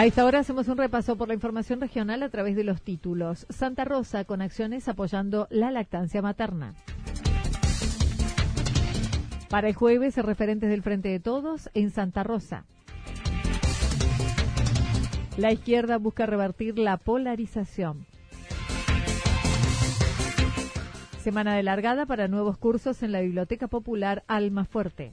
A esta hora hacemos un repaso por la información regional a través de los títulos. Santa Rosa con acciones apoyando la lactancia materna. Para el jueves, referentes del Frente de Todos en Santa Rosa. La izquierda busca revertir la polarización. Semana de largada para nuevos cursos en la Biblioteca Popular Alma Fuerte.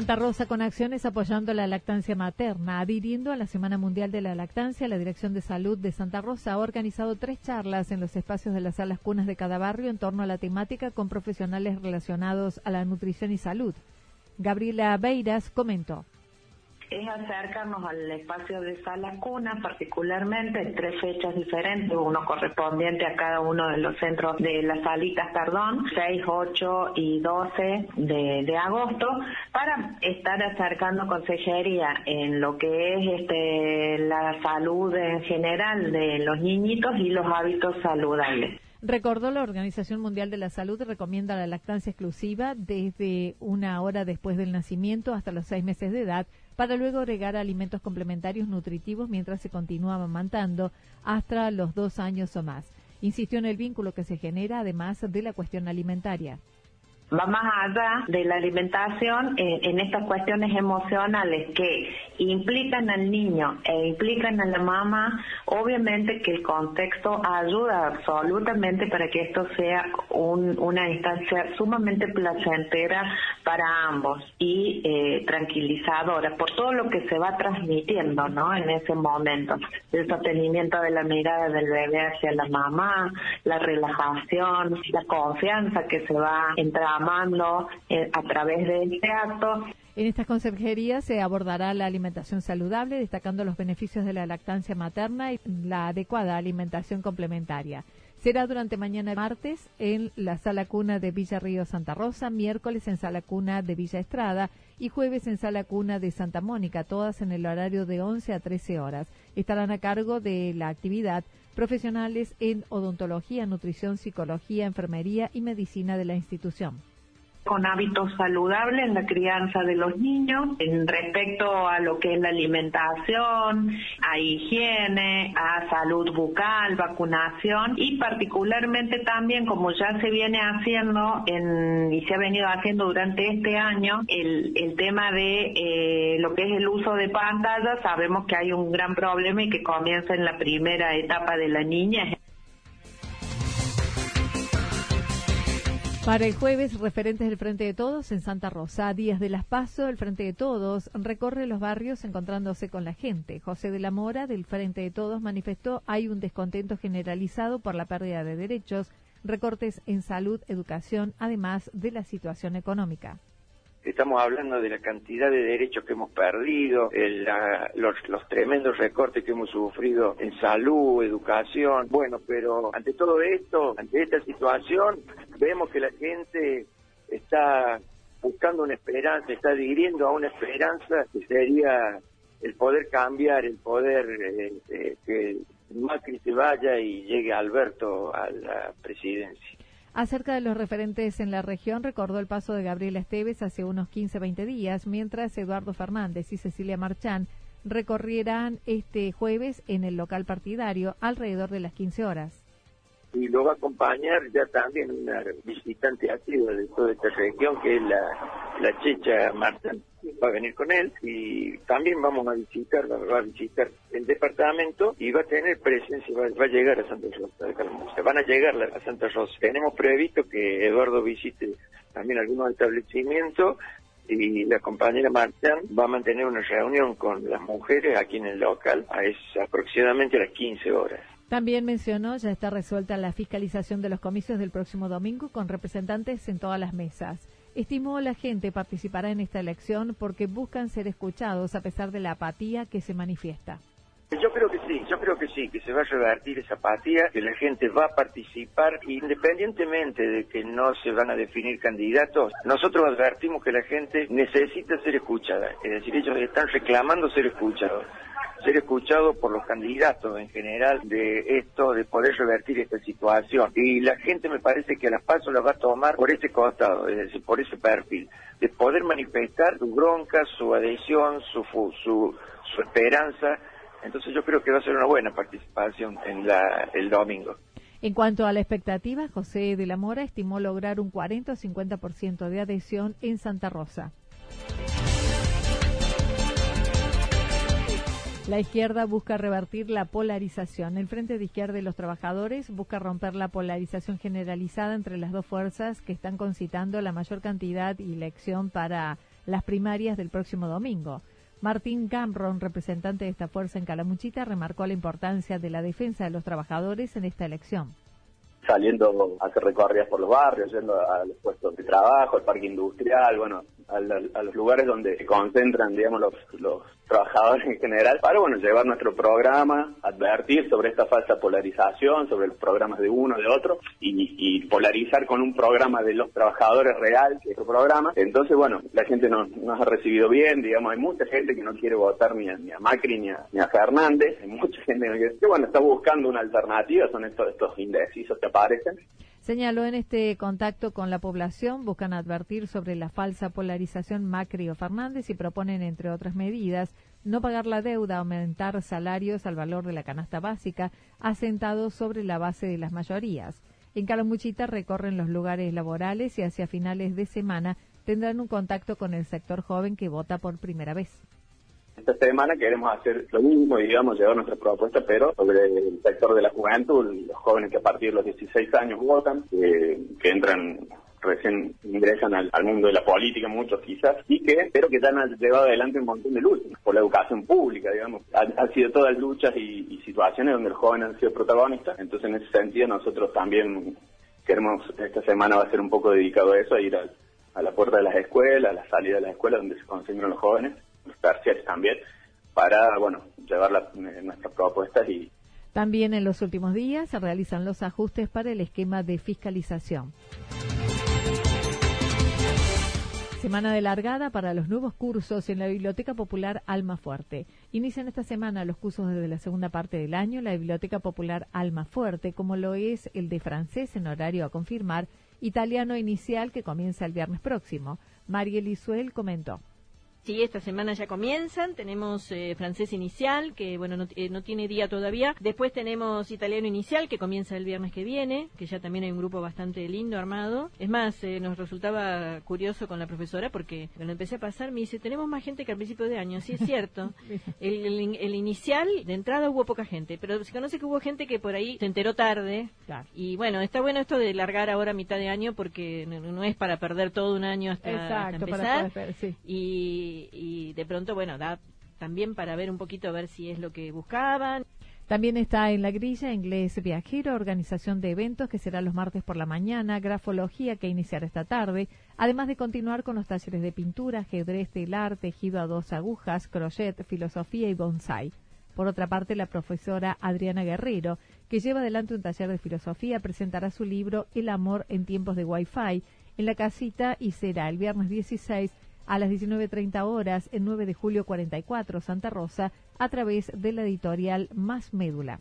Santa Rosa con acciones apoyando la lactancia materna. Adhiriendo a la Semana Mundial de la Lactancia, la Dirección de Salud de Santa Rosa ha organizado tres charlas en los espacios de las salas cunas de cada barrio en torno a la temática con profesionales relacionados a la nutrición y salud. Gabriela Beiras comentó es acercarnos al espacio de sala cuna, particularmente en tres fechas diferentes, uno correspondiente a cada uno de los centros de las salitas, perdón, 6, 8 y 12 de, de agosto, para estar acercando consejería en lo que es este, la salud en general de los niñitos y los hábitos saludables. Recordó la Organización Mundial de la Salud recomienda la lactancia exclusiva desde una hora después del nacimiento hasta los seis meses de edad para luego agregar alimentos complementarios nutritivos mientras se continúa amamantando hasta los dos años o más. Insistió en el vínculo que se genera además de la cuestión alimentaria va más allá de la alimentación eh, en estas cuestiones emocionales que implican al niño e implican a la mamá, obviamente que el contexto ayuda absolutamente para que esto sea una instancia sumamente placentera para ambos y eh, tranquilizadora por todo lo que se va transmitiendo ¿no? en ese momento. El sostenimiento de la mirada del bebé hacia la mamá, la relajación, la confianza que se va entrando mando eh, a través de este acto. En estas consejerías se abordará la alimentación saludable, destacando los beneficios de la lactancia materna y la adecuada alimentación complementaria. Será durante mañana martes en la Sala Cuna de Villa Río Santa Rosa, miércoles en Sala Cuna de Villa Estrada y jueves en Sala Cuna de Santa Mónica, todas en el horario de 11 a 13 horas. Estarán a cargo de la actividad profesionales en odontología, nutrición, psicología, enfermería y medicina de la institución con hábitos saludables en la crianza de los niños, en respecto a lo que es la alimentación, a higiene, a salud bucal, vacunación y particularmente también como ya se viene haciendo en, y se ha venido haciendo durante este año el, el tema de eh, lo que es el uso de pantallas, sabemos que hay un gran problema y que comienza en la primera etapa de la niña. Para el jueves, referentes del Frente de Todos en Santa Rosa, días de las Paso, el Frente de Todos recorre los barrios encontrándose con la gente. José de la Mora, del Frente de Todos, manifestó hay un descontento generalizado por la pérdida de derechos, recortes en salud, educación, además de la situación económica. Estamos hablando de la cantidad de derechos que hemos perdido, los, los, tremendos recortes que hemos sufrido en salud, educación. Bueno, pero ante todo esto, ante esta situación, vemos que la gente está buscando una esperanza, está adhiriendo a una esperanza que sería el poder cambiar, el poder eh, eh, que Macri se vaya y llegue Alberto a la presidencia. Acerca de los referentes en la región, recordó el paso de Gabriela Esteves hace unos 15-20 días, mientras Eduardo Fernández y Cecilia Marchán recorrieran este jueves en el local partidario alrededor de las 15 horas y lo va a acompañar ya también una visitante activa de toda esta región que es la, la Checha Marta va a venir con él y también vamos a visitar, va a visitar el departamento y va a tener presencia, va, a llegar a Santa Rosa de Se van a llegar a Santa Rosa. Tenemos previsto que Eduardo visite también algunos establecimientos y la compañera Marta va a mantener una reunión con las mujeres aquí en el local a es aproximadamente a las 15 horas. También mencionó, ya está resuelta la fiscalización de los comicios del próximo domingo con representantes en todas las mesas. Estimó la gente participará en esta elección porque buscan ser escuchados a pesar de la apatía que se manifiesta. Yo creo que sí, yo creo que sí, que se va a revertir esa apatía, que la gente va a participar independientemente de que no se van a definir candidatos. Nosotros advertimos que la gente necesita ser escuchada, es decir, ellos están reclamando ser escuchados ser escuchado por los candidatos en general de esto, de poder revertir esta situación. Y la gente me parece que a las pasos la va a tomar por ese costado, es decir, por ese perfil, de poder manifestar su bronca, su adhesión, su, su, su esperanza. Entonces yo creo que va a ser una buena participación en la, el domingo. En cuanto a la expectativa, José de la Mora estimó lograr un 40 o 50% de adhesión en Santa Rosa. La izquierda busca revertir la polarización. El Frente de Izquierda de los Trabajadores busca romper la polarización generalizada entre las dos fuerzas que están concitando la mayor cantidad y elección para las primarias del próximo domingo. Martín Cameron, representante de esta fuerza en Calamuchita, remarcó la importancia de la defensa de los trabajadores en esta elección saliendo a hacer recorridas por los barrios, yendo a los puestos de trabajo, al parque industrial, bueno, a, los lugares donde se concentran, digamos, los, los trabajadores en general, para, bueno, llevar nuestro programa, advertir sobre esta falsa polarización, sobre los programas de uno, de otro, y, polarizar con un programa de los trabajadores real, que es otro programa. Entonces, bueno, la gente nos, nos ha recibido bien, digamos, hay mucha gente que no quiere votar ni a, ni a Macri ni a, ni a Fernández, hay mucha gente que, bueno, está buscando una alternativa, son estos, estos indecisos que aparecen. Señaló en este contacto con la población, buscan advertir sobre la falsa polarización Macri o Fernández y proponen, entre otras medidas, no pagar la deuda, aumentar salarios al valor de la canasta básica, asentados sobre la base de las mayorías. En Calamuchita recorren los lugares laborales y hacia finales de semana tendrán un contacto con el sector joven que vota por primera vez. Esta semana queremos hacer lo mismo y, digamos, llevar nuestra propuesta, pero sobre el sector de la juventud, los jóvenes que a partir de los 16 años votan, que entran recién ingresan al, mundo de la política, muchos quizás, y que, pero que ya han llevado adelante un montón de luchas por la educación pública, digamos. Han, sido todas luchas y, situaciones donde los jóvenes han sido protagonistas, entonces en ese sentido nosotros también queremos, esta semana va a ser un poco dedicado a eso, a ir a la puerta de las escuelas, a la salida de las escuelas donde se concentran los jóvenes, también, para, bueno, llevar eh, nuestras propuestas y... También en los últimos días se realizan los ajustes para el esquema de fiscalización. Semana de largada para los nuevos cursos en la Biblioteca Popular Alma Fuerte. Inician esta semana los cursos desde la segunda parte del año la Biblioteca Popular Alma Fuerte, como lo es el de francés en horario a confirmar, italiano inicial que comienza el viernes próximo. Mariel Isuel comentó. Sí, esta semana ya comienzan. Tenemos eh, francés inicial, que bueno, eh, no, tiene día todavía. Después tenemos italiano inicial, que comienza el viernes que viene, que ya también hay un grupo bastante lindo armado. Es más, eh, nos resultaba curioso con la profesora porque cuando empecé a pasar me dice, tenemos más gente que al principio de año. Sí, es cierto. el, inicial, de entrada hubo poca gente, pero se conoce que hubo gente que por ahí se enteró tarde. Y bueno, está bueno esto de largar ahora mitad de año porque no, es para perder todo un año hasta, empezar. Y y, de pronto, bueno, da también para ver un poquito a ver si es lo que buscaban. También está en la grilla Inglés Viajero, organización de eventos que será los martes por la mañana, grafología que iniciará esta tarde, además de continuar con los talleres de pintura, ajedrez, telar, tejido a dos agujas, crochet, filosofía y bonsai. Por otra parte, la profesora Adriana Guerrero, que lleva adelante un taller de filosofía, presentará su libro El amor en tiempos de Wi-Fi en la casita y será el viernes 16 a las 19.30 horas en 9 de julio 44, Santa Rosa, a través de la editorial Más Médula.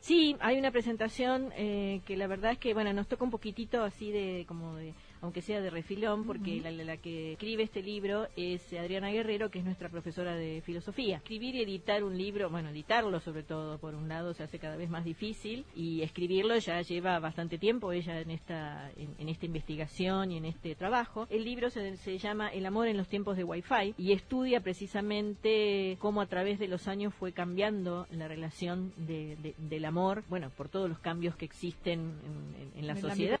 Sí, hay una presentación eh, que la verdad es que, bueno, nos toca un poquitito así de como de aunque sea de refilón, porque la, que escribe este libro es Adriana Guerrero, que es nuestra profesora de filosofía. Escribir y editar un libro, bueno, editarlo sobre todo, por un lado, se hace cada vez más difícil y escribirlo ya lleva bastante tiempo ella en esta, en, esta investigación y en este trabajo. El libro se, llama El amor en los tiempos de Wi-Fi y estudia precisamente cómo a través de los años fue cambiando la relación del amor, bueno, por todos los cambios que existen en, la sociedad.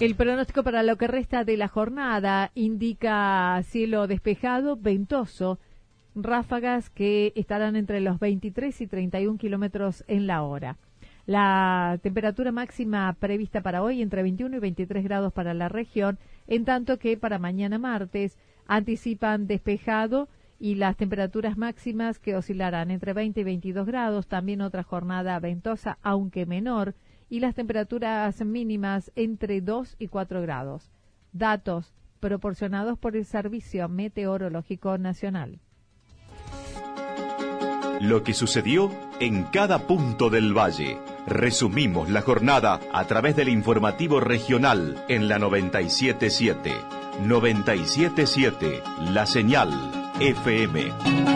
El pronóstico para lo que resta de la jornada indica cielo despejado, ventoso, ráfagas que estarán entre los 23 y 31 kilómetros en la hora. La temperatura máxima prevista para hoy entre 21 y 23 grados para la región, en tanto que para mañana martes anticipan despejado y las temperaturas máximas que oscilarán entre 20 y 22 grados, también otra jornada ventosa, aunque menor, y las temperaturas mínimas entre 2 y 4 grados. Datos proporcionados por el Servicio Meteorológico Nacional. Lo que sucedió en cada punto del valle. Resumimos la jornada a través del informativo regional en la 977. 977, la señal FM.